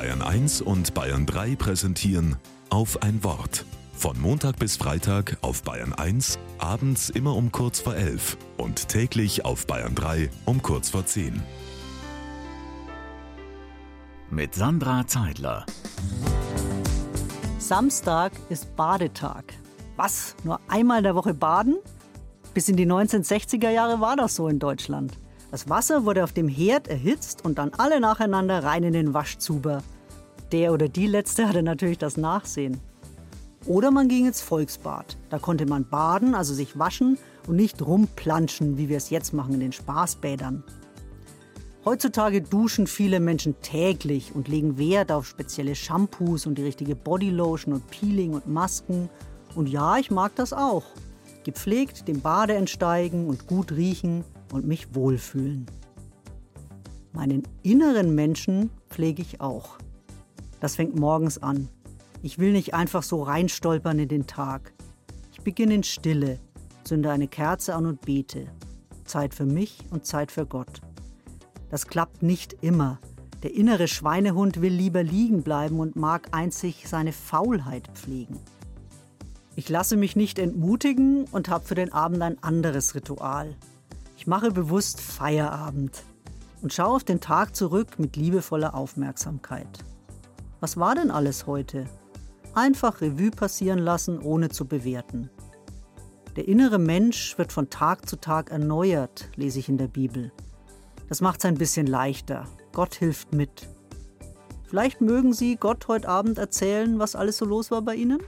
Bayern 1 und Bayern 3 präsentieren auf ein Wort. Von Montag bis Freitag auf Bayern 1, abends immer um kurz vor 11 und täglich auf Bayern 3 um kurz vor 10. Mit Sandra Zeidler. Samstag ist Badetag. Was? Nur einmal in der Woche baden? Bis in die 1960er Jahre war das so in Deutschland. Das Wasser wurde auf dem Herd erhitzt und dann alle nacheinander rein in den Waschzuber. Der oder die letzte hatte natürlich das Nachsehen. Oder man ging ins Volksbad. Da konnte man baden, also sich waschen und nicht rumplanschen, wie wir es jetzt machen in den Spaßbädern. Heutzutage duschen viele Menschen täglich und legen Wert auf spezielle Shampoos und die richtige Bodylotion und Peeling und Masken. Und ja, ich mag das auch. Gepflegt dem Bade entsteigen und gut riechen und mich wohlfühlen. Meinen inneren Menschen pflege ich auch. Das fängt morgens an. Ich will nicht einfach so reinstolpern in den Tag. Ich beginne in Stille, zünde eine Kerze an und bete. Zeit für mich und Zeit für Gott. Das klappt nicht immer. Der innere Schweinehund will lieber liegen bleiben und mag einzig seine Faulheit pflegen. Ich lasse mich nicht entmutigen und habe für den Abend ein anderes Ritual. Ich mache bewusst Feierabend und schaue auf den Tag zurück mit liebevoller Aufmerksamkeit. Was war denn alles heute? Einfach Revue passieren lassen, ohne zu bewerten. Der innere Mensch wird von Tag zu Tag erneuert, lese ich in der Bibel. Das macht es ein bisschen leichter. Gott hilft mit. Vielleicht mögen Sie Gott heute Abend erzählen, was alles so los war bei Ihnen?